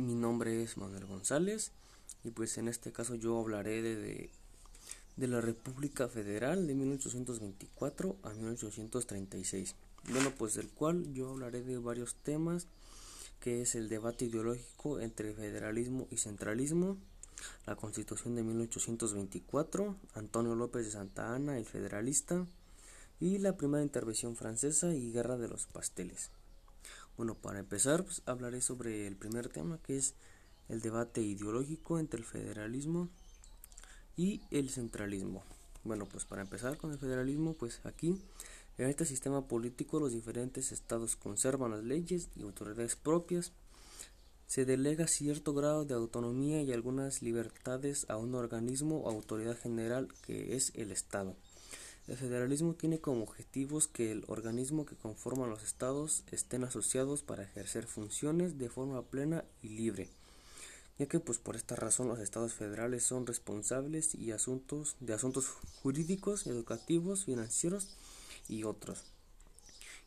mi nombre es Manuel González y pues en este caso yo hablaré de, de, la República Federal de 1824 a 1836. Bueno, pues del cual yo hablaré de varios temas que es el debate ideológico entre federalismo y centralismo, la Constitución de 1824, Antonio López de Santa Ana, el federalista, y la primera intervención francesa y guerra de los pasteles. Bueno, para empezar, pues, hablaré sobre el primer tema que es el debate ideológico entre el federalismo y el centralismo. Bueno, pues para empezar con el federalismo, pues aquí en este sistema político los diferentes estados conservan las leyes y autoridades propias. Se delega cierto grado de autonomía y algunas libertades a un organismo o autoridad general que es el Estado. El federalismo tiene como objetivos que el organismo que conforma los estados estén asociados para ejercer funciones de forma plena y libre, ya que pues por esta razón los estados federales son responsables y asuntos de asuntos jurídicos, educativos, financieros y otros.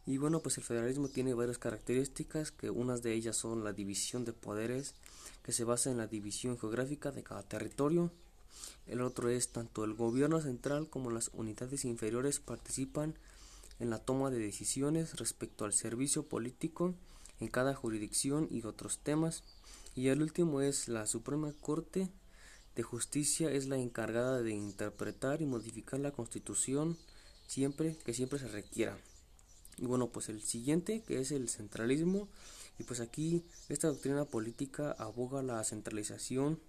Y bueno, pues el federalismo tiene varias características, que unas de ellas son la división de poderes, que se basa en la división geográfica de cada territorio, el otro es tanto el gobierno central como las unidades inferiores participan en la toma de decisiones respecto al servicio político en cada jurisdicción y otros temas. Y el último es la Suprema Corte de Justicia es la encargada de interpretar y modificar la Constitución siempre que siempre se requiera. Y bueno, pues el siguiente que es el centralismo y pues aquí esta doctrina política aboga la centralización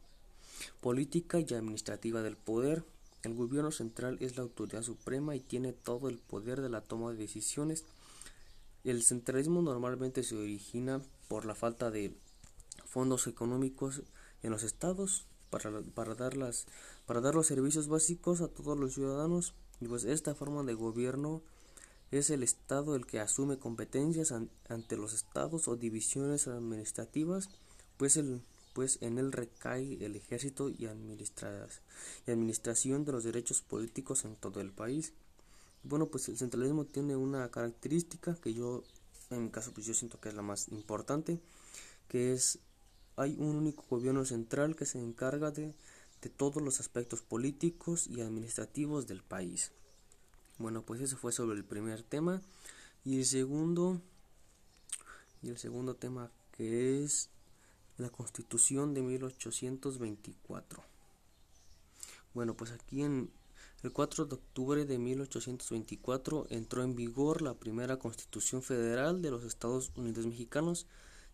política y administrativa del poder. El gobierno central es la autoridad suprema y tiene todo el poder de la toma de decisiones. El centralismo normalmente se origina por la falta de fondos económicos en los estados para, para, dar, para dar los servicios básicos a todos los ciudadanos. Y pues esta forma de gobierno es el Estado el que asume competencias ante los estados o divisiones administrativas, pues el pues en él recae el ejército y, y administración de los derechos políticos en todo el país. Bueno, pues el centralismo tiene una característica que yo, en mi caso, pues yo siento que es la más importante, que es hay un único gobierno central que se encarga de, de todos los aspectos políticos y administrativos del país. Bueno, pues eso fue sobre el primer tema y el segundo y el segundo tema que es la Constitución de 1824. Bueno, pues aquí en el 4 de octubre de 1824 entró en vigor la primera Constitución Federal de los Estados Unidos Mexicanos,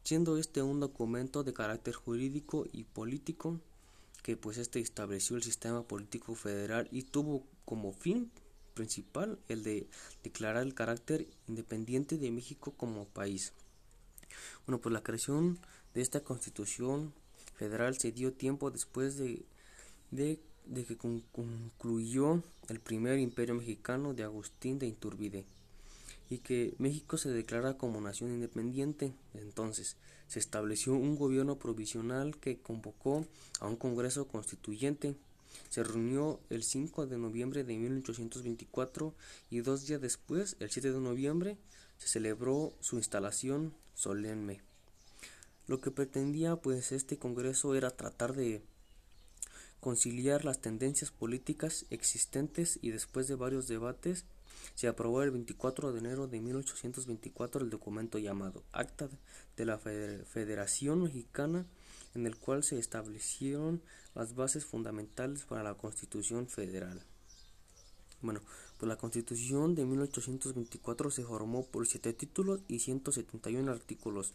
siendo este un documento de carácter jurídico y político que pues este estableció el sistema político federal y tuvo como fin principal el de declarar el carácter independiente de México como país. Bueno, pues la creación de esta constitución federal se dio tiempo después de, de, que concluyó el primer imperio mexicano de Agustín de Iturbide y que México se declara como nación independiente. Entonces se estableció un gobierno provisional que convocó a un Congreso Constituyente. Se reunió el 5 de noviembre de 1824 y dos días después, el 7 de noviembre, se celebró su instalación solemne. Lo que pretendía pues este Congreso era tratar de conciliar las tendencias políticas existentes y después de varios debates se aprobó el 24 de enero de 1824 el documento llamado Acta de la Federación Mexicana en el cual se establecieron las bases fundamentales para la Constitución Federal. Bueno, pues la Constitución de 1824 se formó por siete títulos y 171 artículos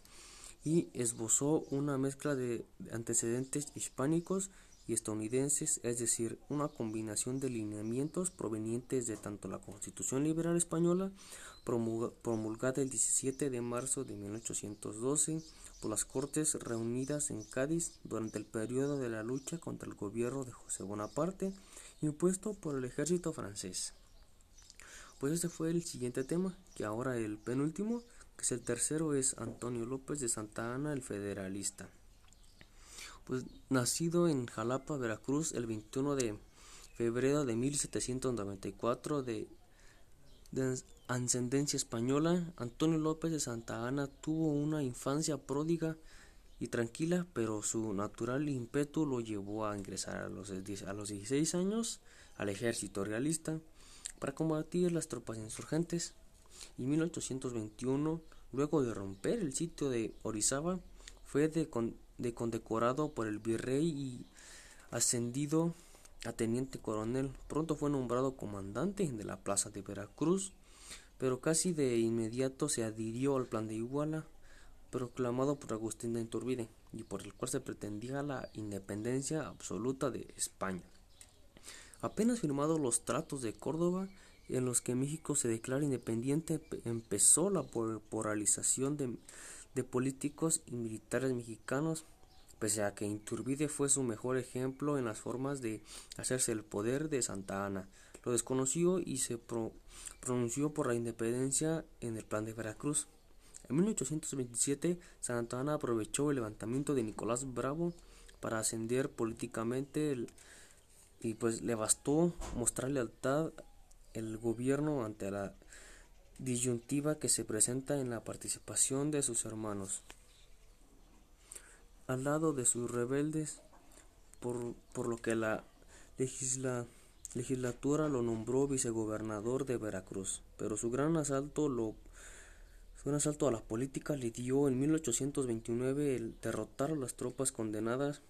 y esbozó una mezcla de antecedentes hispánicos y estadounidenses, es decir, una combinación de lineamientos provenientes de tanto la Constitución Liberal Española, promulgada el 17 de marzo de 1812 por las Cortes reunidas en Cádiz durante el periodo de la lucha contra el gobierno de José Bonaparte, impuesto por el ejército francés. Pues este fue el siguiente tema, que ahora el penúltimo, el tercero es Antonio López de Santa Ana, el federalista. Pues nacido en Jalapa, Veracruz, el 21 de febrero de 1794 de, de ascendencia española, Antonio López de Santa Ana tuvo una infancia pródiga y tranquila, pero su natural ímpetu lo llevó a ingresar a los, a los 16 años al ejército realista para combatir las tropas insurgentes. Y en 1821, luego de romper el sitio de Orizaba, fue de, de condecorado por el virrey y ascendido a teniente coronel. Pronto fue nombrado comandante de la plaza de Veracruz, pero casi de inmediato se adhirió al plan de Iguala, proclamado por Agustín de Iturbide, y por el cual se pretendía la independencia absoluta de España. Apenas firmados los tratos de Córdoba, en los que México se declara independiente, empezó la polarización de, políticos y militares mexicanos pese a que Iturbide fue su mejor ejemplo en las formas de hacerse el poder de Santa Ana. Lo desconoció y se pronunció por la independencia en el plan de Veracruz. En 1827, Santa Ana aprovechó el levantamiento de Nicolás Bravo para ascender políticamente y pues le bastó mostrar lealtad el gobierno ante la disyuntiva que se presenta en la participación de sus hermanos al lado de sus rebeldes, por, por lo que la legislatura lo nombró vicegobernador de Veracruz, pero su gran asalto lo su gran asalto a la política le dio en 1829 el derrotar a las tropas condenadas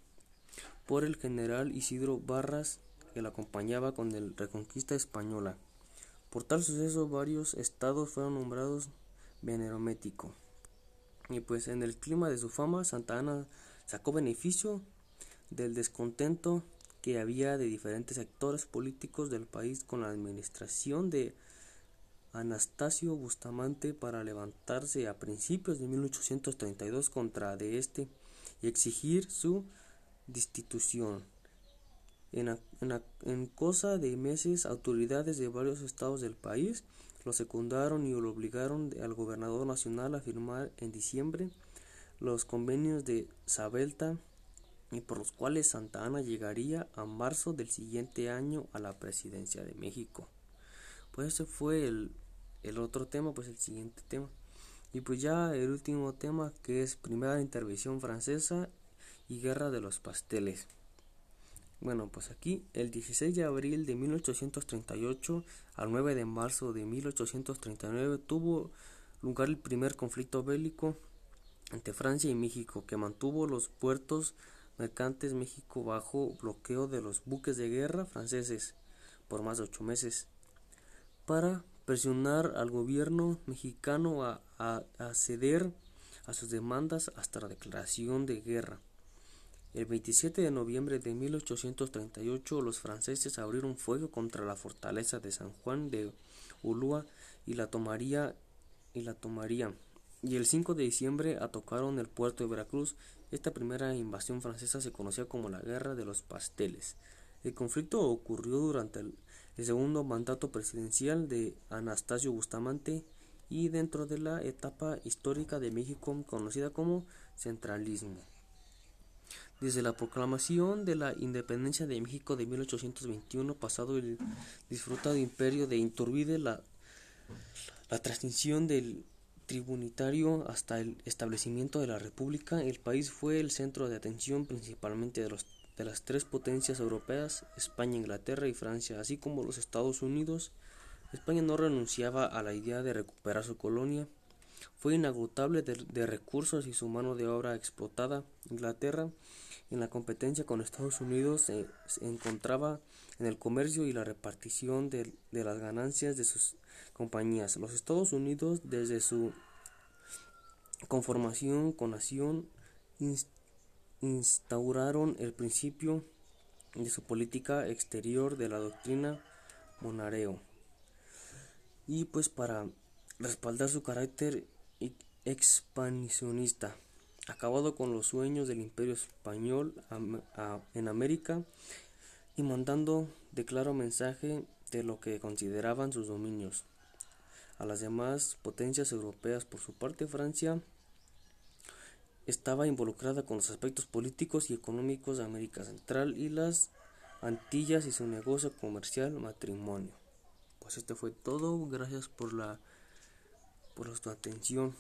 por el general Isidro Barras que la acompañaba con la reconquista española. Por tal suceso varios estados fueron nombrados Beneromético. Y pues en el clima de su fama, Santa Ana sacó beneficio del descontento que había de diferentes sectores políticos del país con la administración de Anastasio Bustamante para levantarse a principios de 1832 contra de este y exigir su destitución. En, cosa de meses, autoridades de varios estados del país lo secundaron y lo obligaron al gobernador nacional a firmar en diciembre los convenios de Sabelta y por los cuales Santa Ana llegaría a marzo del siguiente año a la presidencia de México. Pues ese fue el, el otro tema, pues el siguiente tema. Y pues ya el último tema que es primera intervención francesa y guerra de los pasteles. Bueno, pues aquí el 16 de abril de 1838 al 9 de marzo de 1839 tuvo lugar el primer conflicto bélico entre Francia y México, que mantuvo los puertos mercantes México bajo bloqueo de los buques de guerra franceses por más de ocho meses, para presionar al gobierno mexicano a, a ceder a sus demandas hasta la declaración de guerra. El 27 de noviembre de 1838 los franceses abrieron fuego contra la fortaleza de San Juan de Ulúa y la tomaría y la tomarían. Y el 5 de diciembre atacaron el puerto de Veracruz. Esta primera invasión francesa se conocía como la Guerra de los Pasteles. El conflicto ocurrió durante el, el segundo mandato presidencial de Anastasio Bustamante y dentro de la etapa histórica de México conocida como centralismo. Desde la proclamación de la independencia de México de 1821, pasado el disfrutado imperio de Iturbide, la, la transición del tribunitario hasta el establecimiento de la República, el país fue el centro de atención principalmente de, los, de las tres potencias europeas, España, Inglaterra y Francia, así como los Estados Unidos. España no renunciaba a la idea de recuperar su colonia, fue inagotable de, recursos y su mano de obra explotada. Inglaterra, en la competencia con Estados Unidos, se, encontraba en el comercio y la repartición de, las ganancias de sus compañías. Los Estados Unidos, desde su conformación con nación, instauraron el principio de su política exterior de la doctrina Monareo. Y pues para respaldar su carácter expansionista, acabado con los sueños del imperio español en América y mandando de claro mensaje de lo que consideraban sus dominios. A las demás potencias europeas, por su parte, Francia estaba involucrada con los aspectos políticos y económicos de América Central y las Antillas y su negocio comercial matrimonio. Pues este fue todo, gracias por la por su atención.